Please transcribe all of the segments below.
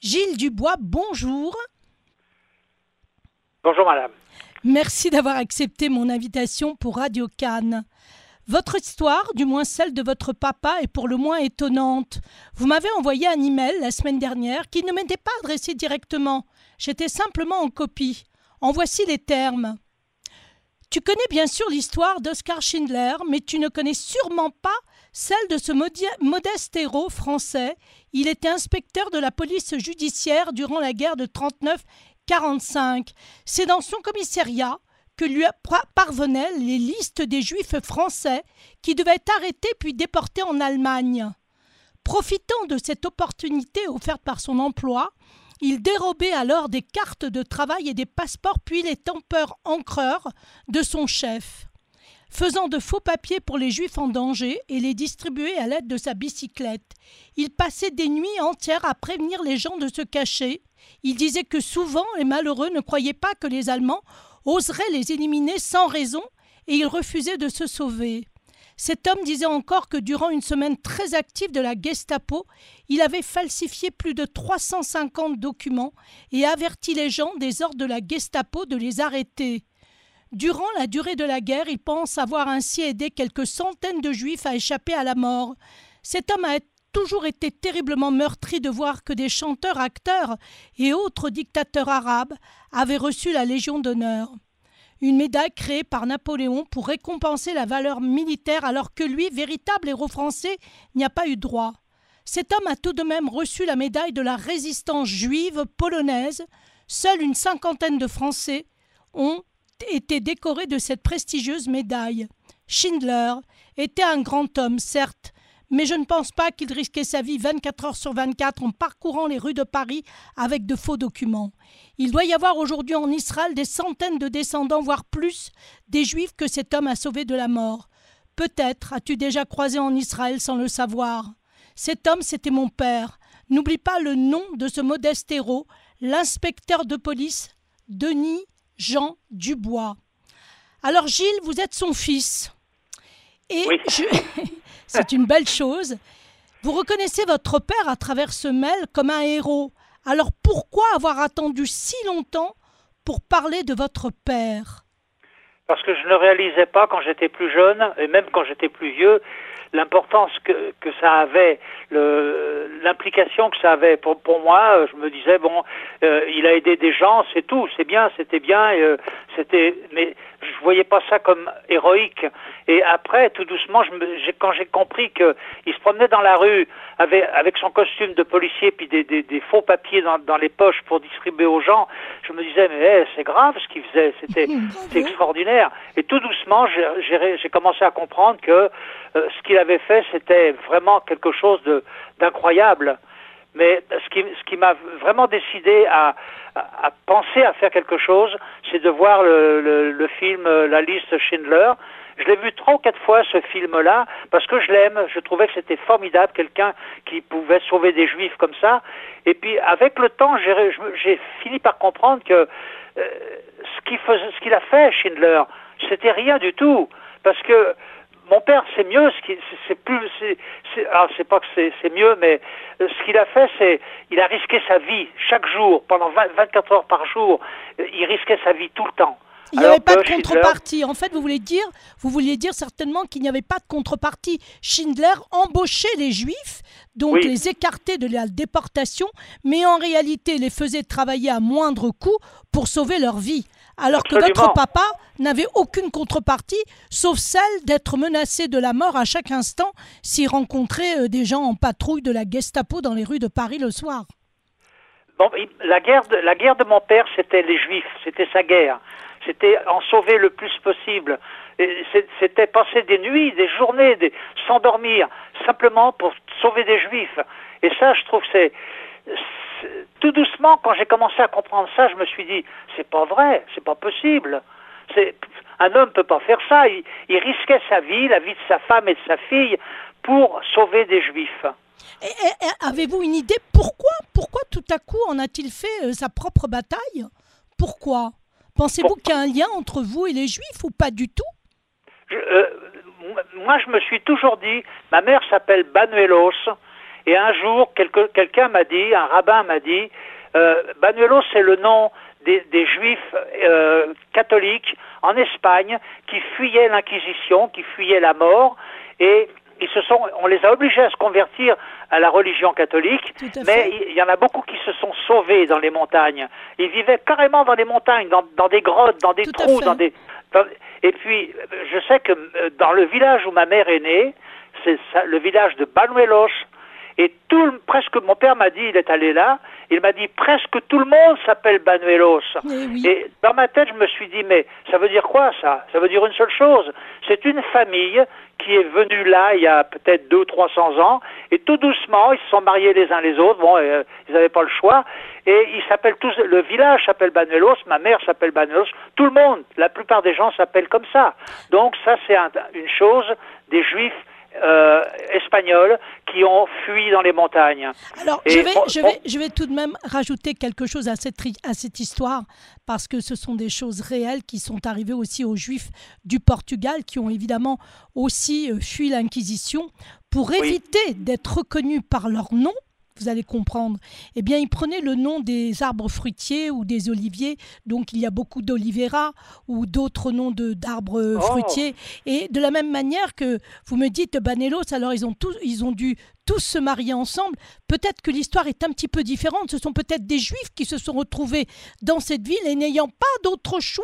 Gilles Dubois, bonjour. Bonjour madame. Merci d'avoir accepté mon invitation pour Radio Cannes. Votre histoire, du moins celle de votre papa, est pour le moins étonnante. Vous m'avez envoyé un email la semaine dernière qui ne m'était pas adressé directement. J'étais simplement en copie. En voici les termes. Tu connais bien sûr l'histoire d'Oscar Schindler, mais tu ne connais sûrement pas celle de ce modeste héros français. Il était inspecteur de la police judiciaire durant la guerre de 39-45. C'est dans son commissariat que lui parvenaient les listes des juifs français qui devaient être arrêtés puis déportés en Allemagne. Profitant de cette opportunité offerte par son emploi, il dérobait alors des cartes de travail et des passeports puis les tempeurs encreurs de son chef. Faisant de faux papiers pour les juifs en danger et les distribuer à l'aide de sa bicyclette, il passait des nuits entières à prévenir les gens de se cacher. Il disait que souvent les malheureux ne croyaient pas que les Allemands oserait les éliminer sans raison et il refusait de se sauver. Cet homme disait encore que durant une semaine très active de la Gestapo, il avait falsifié plus de 350 documents et averti les gens des ordres de la Gestapo de les arrêter. Durant la durée de la guerre, il pense avoir ainsi aidé quelques centaines de juifs à échapper à la mort. Cet homme a toujours été terriblement meurtri de voir que des chanteurs, acteurs et autres dictateurs arabes avaient reçu la Légion d'honneur. Une médaille créée par Napoléon pour récompenser la valeur militaire alors que lui, véritable héros français, n'y a pas eu droit. Cet homme a tout de même reçu la médaille de la résistance juive polonaise. Seule une cinquantaine de Français ont été décorés de cette prestigieuse médaille. Schindler était un grand homme, certes, mais je ne pense pas qu'il risquait sa vie 24 heures sur 24 en parcourant les rues de Paris avec de faux documents. Il doit y avoir aujourd'hui en Israël des centaines de descendants, voire plus, des Juifs que cet homme a sauvés de la mort. Peut-être as-tu déjà croisé en Israël sans le savoir. Cet homme, c'était mon père. N'oublie pas le nom de ce modeste héros, l'inspecteur de police Denis Jean Dubois. Alors Gilles, vous êtes son fils. Et je... C'est une belle chose. Vous reconnaissez votre père à travers ce mail comme un héros. Alors pourquoi avoir attendu si longtemps pour parler de votre père? Parce que je ne réalisais pas quand j'étais plus jeune, et même quand j'étais plus vieux, l'importance que, que ça avait, l'implication que ça avait pour, moi. Je me disais, bon, euh, il a aidé des gens, c'est tout, c'est bien, c'était bien, euh, je voyais pas ça comme héroïque. Et après, tout doucement, je me, quand j'ai compris qu'il se promenait dans la rue avec, avec son costume de policier puis des, des, des faux papiers dans, dans, les poches pour distribuer aux gens, je me disais, mais eh, c'est grave ce qu'il faisait, c'était extraordinaire. Et tout doucement, j'ai commencé à comprendre que euh, ce qu'il avait fait, c'était vraiment quelque chose d'incroyable. Mais ce qui, ce qui m'a vraiment décidé à, à, penser à faire quelque chose, c'est de voir le, le, film euh, La liste Schindler. Je l'ai vu trois ou quatre fois ce film-là parce que je l'aime. Je trouvais que c'était formidable, quelqu'un qui pouvait sauver des juifs comme ça. Et puis avec le temps, j'ai fini par comprendre que euh, ce qu'il ce qu'il a fait Schindler, c'était rien du tout parce que mon père, c'est mieux. Ce qui, c'est plus, c'est, alors c'est pas que c'est, mieux, mais euh, ce qu'il a fait, c'est, il a risqué sa vie chaque jour, pendant 24 heures par jour. Euh, il risquait sa vie tout le temps. Il n'y avait pas de contrepartie. En fait, vous voulez dire, vous vouliez dire certainement qu'il n'y avait pas de contrepartie. Schindler embauchait les Juifs, donc les écartait de la déportation, mais en réalité les faisait travailler à moindre coût pour sauver leur vie alors que votre papa n'avait aucune contrepartie, sauf celle d'être menacé de la mort à chaque instant s'il rencontrait euh, des gens en patrouille de la Gestapo dans les rues de Paris le soir. Bon, la guerre de, la guerre de mon père, c'était les Juifs, c'était sa guerre. C'était en sauver le plus possible. C'était passer des nuits, des journées, des, sans dormir, simplement pour sauver des Juifs. Et ça, je trouve, c'est tout doucement, quand j'ai commencé à comprendre ça, je me suis dit, c'est pas vrai, c'est pas possible. un homme peut pas faire ça. Il, risquait sa vie, la vie de sa femme et de sa fille pour sauver des juifs. Avez-vous une idée pourquoi Pourquoi tout à coup en a-t-il fait euh, sa propre bataille? Pourquoi? Pensez-vous qu'il y a un lien entre vous et les juifs ou pas du tout? Euh, Moi, je me suis toujours dit, ma mère s'appelle Banuelos, Et un jour, quelqu'un m'a dit, un rabbin m'a dit, euh, Banuelos, c'est le nom des, juifs euh, catholiques en Espagne qui fuyaient l'Inquisition, qui fuyaient la mort, et ils se sont, on les a obligés à se convertir à la religion catholique, mais il y en a beaucoup qui se sont sauvés dans les montagnes. Ils vivaient carrément dans les montagnes, dans, des grottes, dans des trous, dans des. et puis, je sais que euh, dans le village où ma mère est née, c'est le village de Banuelos, et tout, presque, mon père m'a dit, il est allé là, il m'a dit presque tout le monde s'appelle Banuelos. Eh et dans ma tête, je me suis dit, mais ça veut dire quoi ça? Ça veut dire une seule chose. C'est une famille qui est venue là il y a peut-être deux, trois cents ans, et tout doucement, ils se sont mariés les uns les autres. Bon, euh, ils n'avaient pas le choix, et ils s'appellent tous. Le village s'appelle Banuelos, ma mère s'appelle Banuelos, tout le monde, la plupart des gens s'appellent comme ça. Donc ça, c'est une chose des Juifs euh, espagnols qui ont fui dans les montagnes. Alors, je, vais, je, vais, je vais tout de même rajouter quelque chose à cette, à cette histoire, parce que ce sont des choses réelles qui sont arrivées aussi aux Juifs du Portugal, qui ont évidemment aussi euh, fui l'Inquisition, pour éviter d'être reconnus par leur nom vous allez comprendre, eh bien, ils prenaient le nom des arbres fruitiers ou des oliviers. Donc, il y a beaucoup d'olivera ou d'autres noms d'arbres oh. fruitiers. Et de la même manière que vous me dites Banelos, alors ils ont, tous, ils ont dû tous se marier ensemble. Peut-être que l'histoire est un petit peu différente. Ce sont peut-être des juifs qui se sont retrouvés dans cette ville et n'ayant pas d'autre choix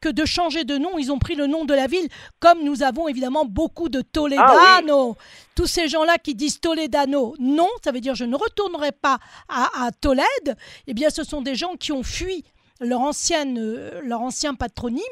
que de changer de nom, ils ont pris le nom de la ville, comme nous avons évidemment beaucoup de Toledano. Ah tous ces gens-là qui disent Toledano, non, ça veut dire je ne retournerai pas à, à Tolède. Eh bien, ce sont des gens qui ont fui leur, ancienne, euh, leur ancien patronyme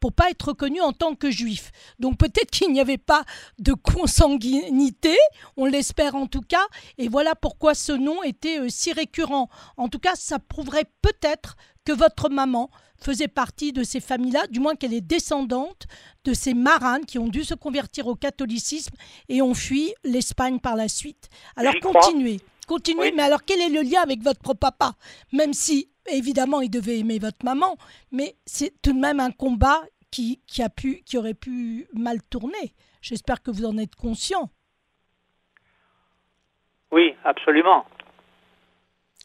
pour pas être reconnus en tant que juifs. Donc peut-être qu'il n'y avait pas de consanguinité, on l'espère en tout cas, et voilà pourquoi ce nom était euh, si récurrent. En tout cas, ça prouverait peut-être que votre maman faisait partie de ces familles-là, du moins qu'elle est descendante de ces maranes qui ont dû se convertir au catholicisme et ont fui l'Espagne par la suite. Alors continuez, continuez, mais alors quel est le lien avec votre papa? Même si évidemment, il devait aimer votre maman, mais c'est tout de même un combat qui, qui, a pu, qui aurait pu mal tourner. J'espère que vous en êtes conscient. Oui, absolument.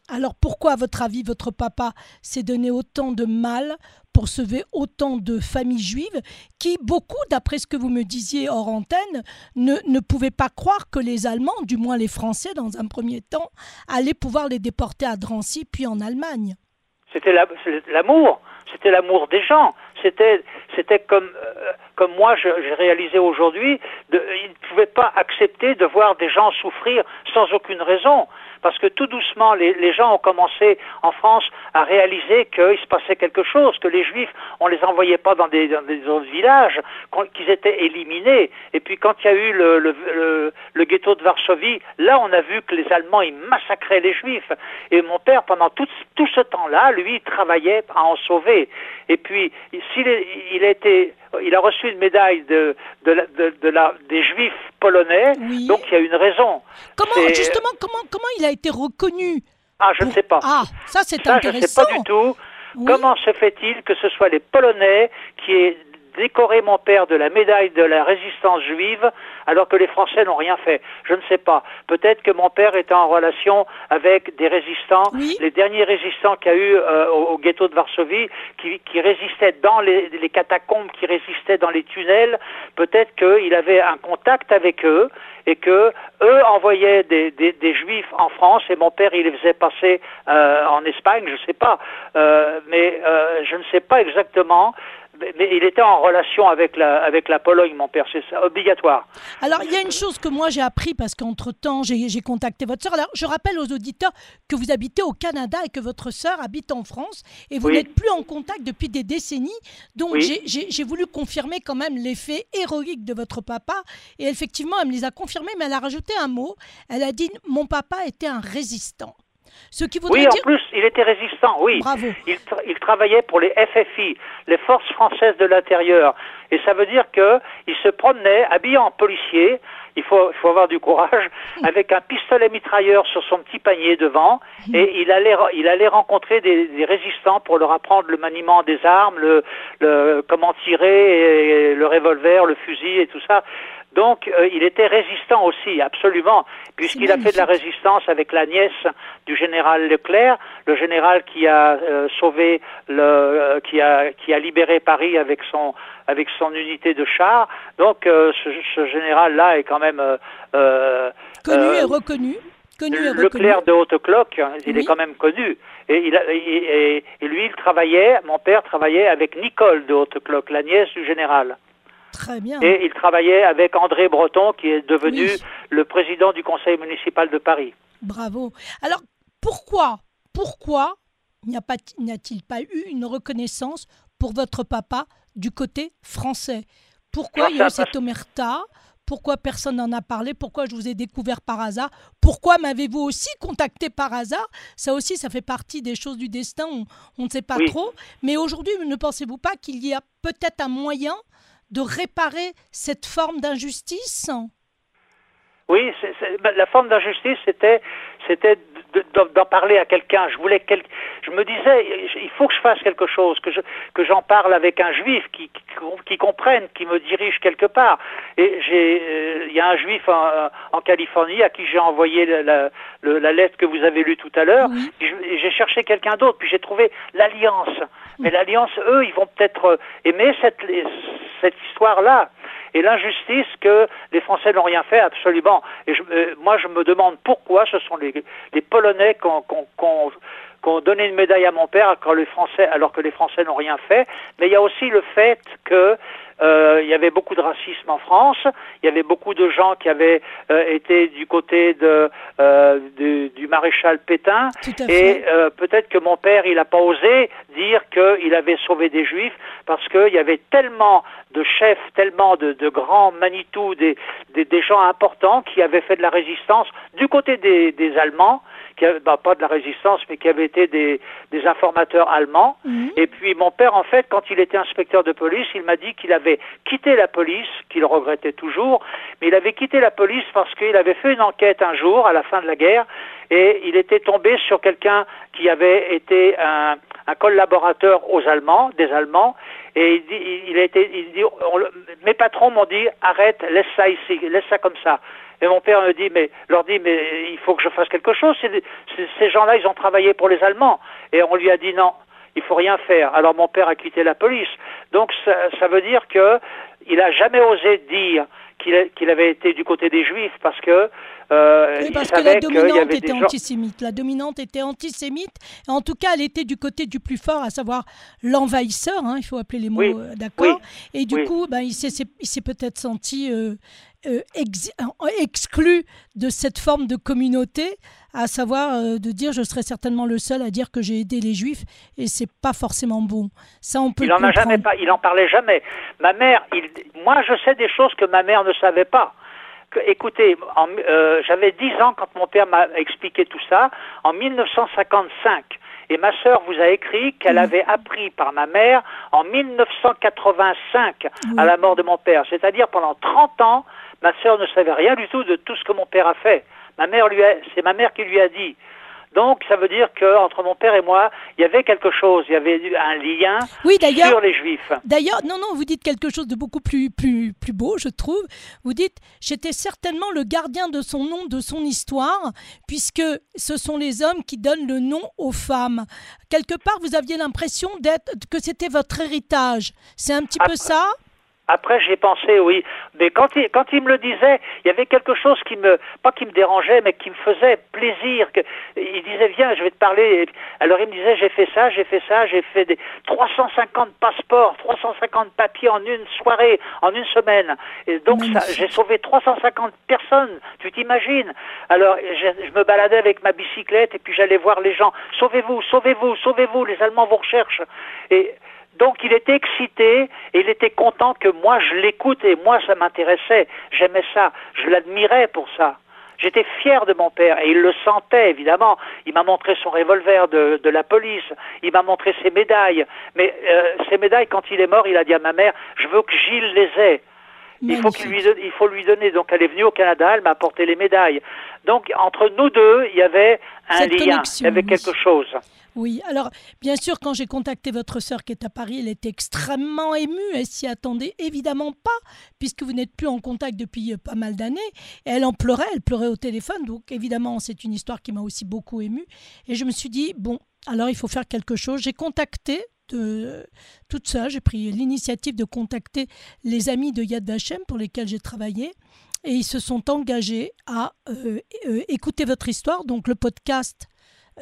Alors pourquoi, à votre avis, votre papa s'est donné autant de mal pour sauver autant de familles juives qui, beaucoup, d'après ce que vous me disiez hors antenne, ne, ne pouvaient pas croire que les Allemands, du moins les Français dans un premier temps, allaient pouvoir les déporter à Drancy puis en Allemagne? C'était l'amour, c'était l'amour des gens. C'était, c'était comme, euh, comme moi j'ai réalisé aujourd'hui, ils ne pouvaient pas accepter de voir des gens souffrir sans aucune raison parce que tout doucement, les, gens ont commencé en France à réaliser qu'il se passait quelque chose, que les Juifs, on les envoyait pas dans des, autres villages, qu'ils étaient éliminés. Et puis quand il y a eu le, ghetto de Varsovie, là on a vu que les Allemands, ils massacraient les Juifs. Et mon père, pendant tout, ce temps-là, lui, il travaillait à en sauver. Et puis, s'il il a été il a reçu une médaille de, de, la, des Juifs polonais, donc il y a une raison. Comment, justement, comment, comment il a été reconnu Ah, je ne sais pas. Ah, ça c'est intéressant. Je ne sais pas du tout. Comment se fait-il que ce soit les Polonais qui aient décoré mon père de la médaille de la résistance juive alors que les Français n'ont rien fait. Je ne sais pas. Peut-être que mon père était en relation avec des résistants, les derniers résistants qu'il y a eu euh, au, ghetto de Varsovie, qui, qui résistaient dans les, les, catacombes, qui résistaient dans les tunnels. Peut-être qu'il avait un contact avec eux et que eux envoyaient des, des, des, juifs en France et mon père il les faisait passer euh, en Espagne, je ne sais pas, euh, mais je ne sais pas exactement mais il était en relation avec la, avec la Pologne, mon père, c'est obligatoire. Alors, il y a une chose que moi j'ai appris parce qu'entre-temps, j'ai contacté votre sœur. Alors, je rappelle aux auditeurs que vous habitez au Canada et que votre sœur habite en France et vous n'êtes plus en contact depuis des décennies. Donc, j'ai voulu confirmer quand même l'effet héroïque de votre papa. Et effectivement, elle me les a confirmés, mais elle a rajouté un mot. Elle a dit Mon papa était un résistant oui, en plus, il était résistant, oui. Il, travaillait pour les FFI, les Forces françaises de l'intérieur. Et ça veut dire qu'il se promenait habillé en policier, il faut, faut avoir du courage, avec un pistolet mitrailleur sur son petit panier devant, et il allait, il allait rencontrer des, résistants pour leur apprendre le maniement des armes, le, comment tirer, le revolver, le fusil et tout ça. Donc, euh, il était résistant aussi, absolument, puisqu'il a fait de la résistance avec la nièce du général Leclerc, le général qui a euh, sauvé, le, euh, qui a qui a libéré Paris avec son avec son unité de chars. Donc, ce, ce général-là est quand même connu et reconnu. Connu et Leclerc de Haute-Cloque, hein, il est quand même connu. Et, il et, et, lui, il travaillait, mon père travaillait avec Nicole de Haute-Cloque, la nièce du général. Très bien. Et il travaillait avec André Breton, qui est devenu le président du conseil municipal de Paris. Bravo. Alors, pourquoi, pourquoi n'y a-t-il pas, eu une reconnaissance pour votre papa du côté français? Pourquoi il y a eu cette omerta? Pourquoi personne n'en a parlé? Pourquoi je vous ai découvert par hasard? Pourquoi m'avez-vous aussi contacté par hasard? Ça aussi, ça fait partie des choses du destin, on, ne sait pas trop. Mais aujourd'hui, ne pensez-vous pas qu'il y a peut-être un moyen de réparer cette forme d'injustice Oui, la forme d'injustice, c'était, c'était d'en parler à quelqu'un. Je voulais, je me disais, il faut que je fasse quelque chose, que je, que j'en parle avec un juif qui, qui, comprenne, qui me dirige quelque part. Et j'ai, euh, il y a un juif en, Californie à qui j'ai envoyé la, la, lettre que vous avez lue tout à l'heure. J'ai cherché quelqu'un d'autre, puis j'ai trouvé l'alliance. Mais l'alliance, eux, ils vont peut-être aimer cette cette histoire-là et l'injustice que les Français n'ont rien fait absolument. Et euh, moi, je me demande pourquoi ce sont les, Polonais qui ont, donné une médaille à mon père alors que les Français n'ont rien fait. Mais il y a aussi le fait que euh, il y avait beaucoup de racisme en France. Il y avait beaucoup de gens qui avaient euh, été du côté de, euh, du, maréchal Pétain. Et peut-être que mon père, il n'a pas osé dire qu'il avait sauvé des Juifs parce qu'il y avait tellement de chefs, tellement de, de grands Manitou, des, des, gens importants qui avaient fait de la résistance du côté des, des Allemands qui bah, pas de la résistance, mais qui avaient été des, des informateurs allemands. Mhm. Et puis mon père, en fait, quand il était inspecteur de police, il m'a dit qu'il avait quitté la police, qu'il regrettait toujours, mais il avait quitté la police parce qu'il avait fait une enquête un jour, à la fin de la guerre, et il était tombé sur quelqu'un qui avait été un, un collaborateur aux Allemands, des Allemands, et il dit, il, a été, il dit, mes patrons m'ont dit, arrête, laisse ça ici, laisse ça comme ça. Et mon père me dit, mais, leur dit, mais il faut que je fasse quelque chose. ces gens-là, ils ont travaillé pour les Allemands. Et on lui a dit non, il faut rien faire. Alors mon père a quitté la police. Donc ça, ça veut dire que il a jamais osé dire qu'il avait été du côté des Juifs parce que euh, oui, parce que la dominante était antisémite. La dominante était antisémite. En tout cas, elle était du côté du plus fort, à savoir l'envahisseur. Hein, il faut appeler les mots euh, d'accord. Et du coup, ben, il s'est peut-être senti euh, euh, exclu de cette forme de communauté, à savoir de dire je serais certainement le seul à dire que j'ai aidé les juifs et c'est pas forcément bon. Ça on peut. Il en a jamais pas, il en parlait jamais. Ma mère, il, moi je sais des choses que ma mère ne savait pas écoutez, euh, j'avais 10 ans quand mon père m'a expliqué tout ça, en 1955. Et ma sœur vous a écrit qu'elle avait appris par ma mère en 1985 à la mort de mon père. C'est-à-dire pendant 30 ans, ma sœur ne savait rien du tout de tout ce que mon père a fait. Ma mère lui c'est ma mère qui lui a dit. Donc ça veut dire qu'entre mon père et moi, il y avait quelque chose, il y avait un lien sur les juifs. D'ailleurs, non, non, vous dites quelque chose de beaucoup plus, plus, plus beau, je trouve. Vous dites, j'étais certainement le gardien de son nom, de son histoire, puisque ce sont les hommes qui donnent le nom aux femmes. Quelque part, vous aviez l'impression d'être que c'était votre héritage. C'est un petit peu ça? Après, j'ai pensé, oui. Mais quand il, quand il me le disait, il y avait quelque chose qui me, pas qui me dérangeait, mais qui me faisait plaisir. Que, il disait, viens, je vais te parler. Alors il me disait, j'ai fait ça, j'ai fait ça, j'ai fait des 350 passeports, 350 papiers en une soirée, en une semaine. Et donc, j'ai sauvé 350 personnes, tu t'imagines. Alors, je, je me baladais avec ma bicyclette et puis j'allais voir les gens. Sauvez-vous, sauvez-vous, sauvez-vous, les Allemands vous recherchent. Et donc il était excité et il était content que moi je l'écoute et moi ça m'intéressait. J'aimais ça, je l'admirais pour ça. J'étais fier de mon père et il le sentait évidemment. Il m'a montré son revolver de, la police, il m'a montré ses médailles. Mais euh, ces médailles, quand il est mort, il a dit à ma mère, je veux que Gilles les ait. Il faut, lui il faut lui donner. Donc elle est venue au Canada, elle m'a apporté les médailles. Donc entre nous deux, il y avait un lien, il y avait quelque chose. Oui, alors bien sûr, quand j'ai contacté votre sœur qui est à Paris, elle était extrêmement émue. Elle s'y attendait évidemment pas, puisque vous n'êtes plus en contact depuis euh, pas mal d'années. Elle en pleurait, elle pleurait au téléphone. Donc évidemment, c'est une histoire qui m'a aussi beaucoup émue. Et je me suis dit, bon, alors il faut faire quelque chose. J'ai contacté de, toute seule, j'ai pris l'initiative de contacter les amis de Yad Vashem pour lesquels j'ai travaillé. Et ils se sont engagés à euh, euh, écouter votre histoire. Donc le podcast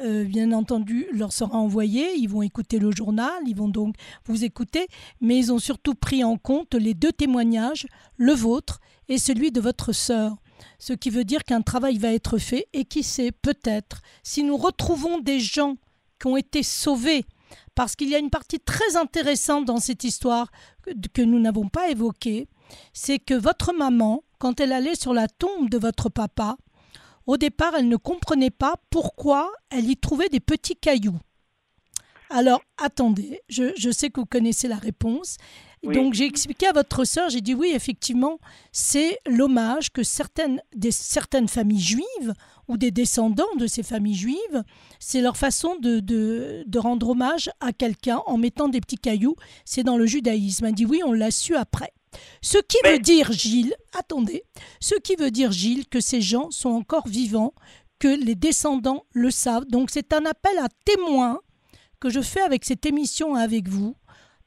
euh, bien entendu, leur sera envoyé. Ils vont écouter le journal, ils vont donc vous écouter, mais ils ont surtout pris en compte les deux témoignages, le vôtre et celui de votre sœur. Ce qui veut dire qu'un travail va être fait et qui sait, peut-être, si nous retrouvons des gens qui ont été sauvés, parce qu'il y a une partie très intéressante dans cette histoire que nous n'avons pas évoquée, c'est que votre maman, quand elle allait sur la tombe de votre papa, au départ, elle ne comprenait pas pourquoi elle y trouvait des petits cailloux. Alors, attendez, je, sais que vous connaissez la réponse. Donc, j'ai expliqué à votre sœur, j'ai dit oui, effectivement, c'est l'hommage que certaines, des, certaines familles juives ou des descendants de ces familles juives, c'est leur façon de, de, de rendre hommage à quelqu'un en mettant des petits cailloux. C'est dans le judaïsme. Elle dit oui, on l'a su après. Ce qui veut dire, Gilles, attendez, ce qui veut dire, Gilles, que ces gens sont encore vivants, que les descendants le savent. Donc c'est un appel à témoins que je fais avec cette émission avec vous,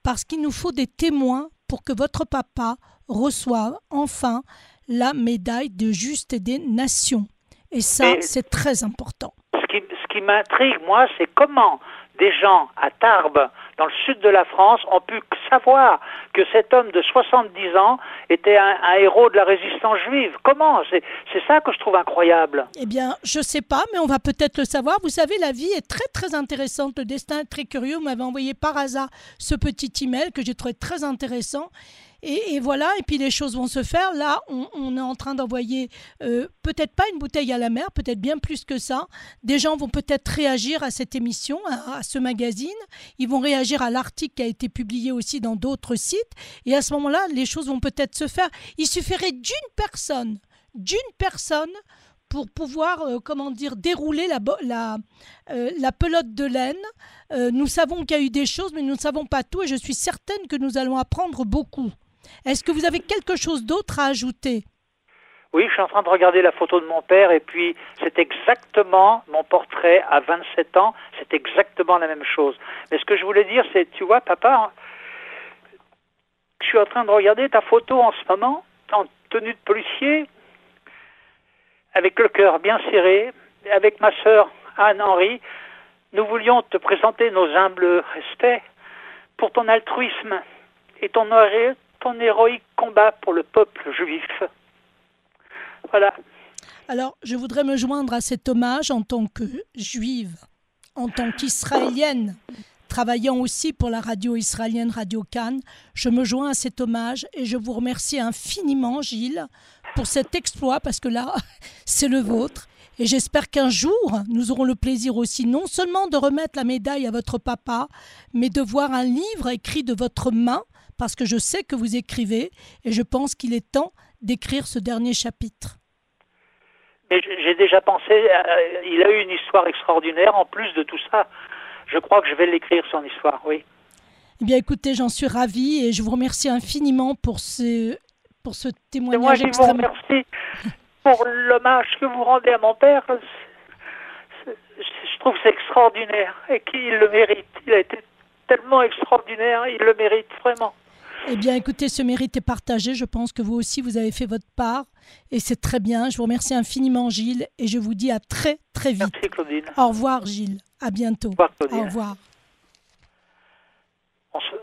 parce qu'il nous faut des témoins pour que votre papa reçoive enfin la médaille de juste des nations. Et ça, c'est très important. Ce qui, ce qui m'intrigue, moi, c'est comment des gens à Tarbes, dans le sud de la France, ont pu savoir que cet homme de 70 ans était un, héros de la résistance juive. Comment? C'est ça que je trouve incroyable. Eh bien, je ne sais pas, mais on va peut-être le savoir. Vous savez, la vie est très très intéressante. Le destin est très curieux. Vous m'avez envoyé par hasard ce petit email que j'ai trouvé très intéressant. Et, voilà, et puis les choses vont se faire. Là, on, est en train d'envoyer euh, peut-être pas une bouteille à la mer, peut-être bien plus que ça. Des gens vont peut-être réagir à cette émission, à, ce magazine. Ils vont réagir à l'article qui a été publié aussi dans d'autres sites. Et à ce moment-là, les choses vont peut-être se faire. Il suffirait d'une personne, d'une personne pour pouvoir, euh, comment dire, dérouler la, euh, la pelote de laine. nous savons qu'il y a eu des choses, mais nous ne savons pas tout, et je suis certaine que nous allons apprendre beaucoup. Est-ce que vous avez quelque chose d'autre à ajouter? Oui, je suis en train de regarder la photo de mon père et puis c'est exactement mon portrait à 27 ans, c'est exactement la même chose. Mais ce que je voulais dire, c'est, tu vois, papa, je suis en train de regarder ta photo en ce moment, en tenue de policier, avec le cœur bien serré, avec ma sœur Anne-Henri. Nous voulions te présenter nos humbles respects pour ton altruisme et ton, ton héroïque combat pour le peuple juif. Voilà. Alors, je voudrais me joindre à cet hommage en tant que juive, en tant qu'israélienne, travaillant aussi pour la radio israélienne Radio Cannes. Je me joins à cet hommage et je vous remercie infiniment, Gilles, pour cet exploit, parce que là, c'est le vôtre. Et j'espère qu'un jour, nous aurons le plaisir aussi non seulement de remettre la médaille à votre papa, mais de voir un livre écrit de votre main parce que je sais que vous écrivez et je pense qu'il est temps d'écrire ce dernier chapitre. Mais j'ai déjà pensé, euh, il a eu une histoire extraordinaire en plus de tout ça. Je crois que je vais l'écrire, son histoire, oui. Eh bien, écoutez, j'en suis ravie et je vous remercie infiniment pour ce, pour ce témoignage. Moi, je vous remercie pour l'hommage que vous rendez à mon père. Je trouve c'est extraordinaire et qu'il le mérite. Il a été tellement extraordinaire, il le mérite vraiment. Eh bien, écoutez, ce mérite est partagé. Je pense que vous aussi, vous avez fait votre part. Et c'est très bien. Je vous remercie infiniment, Gilles. Et je vous dis à très, très vite. Merci, Claudine. Au revoir, Gilles. À bientôt. Au revoir, Claudine. Au revoir. On se...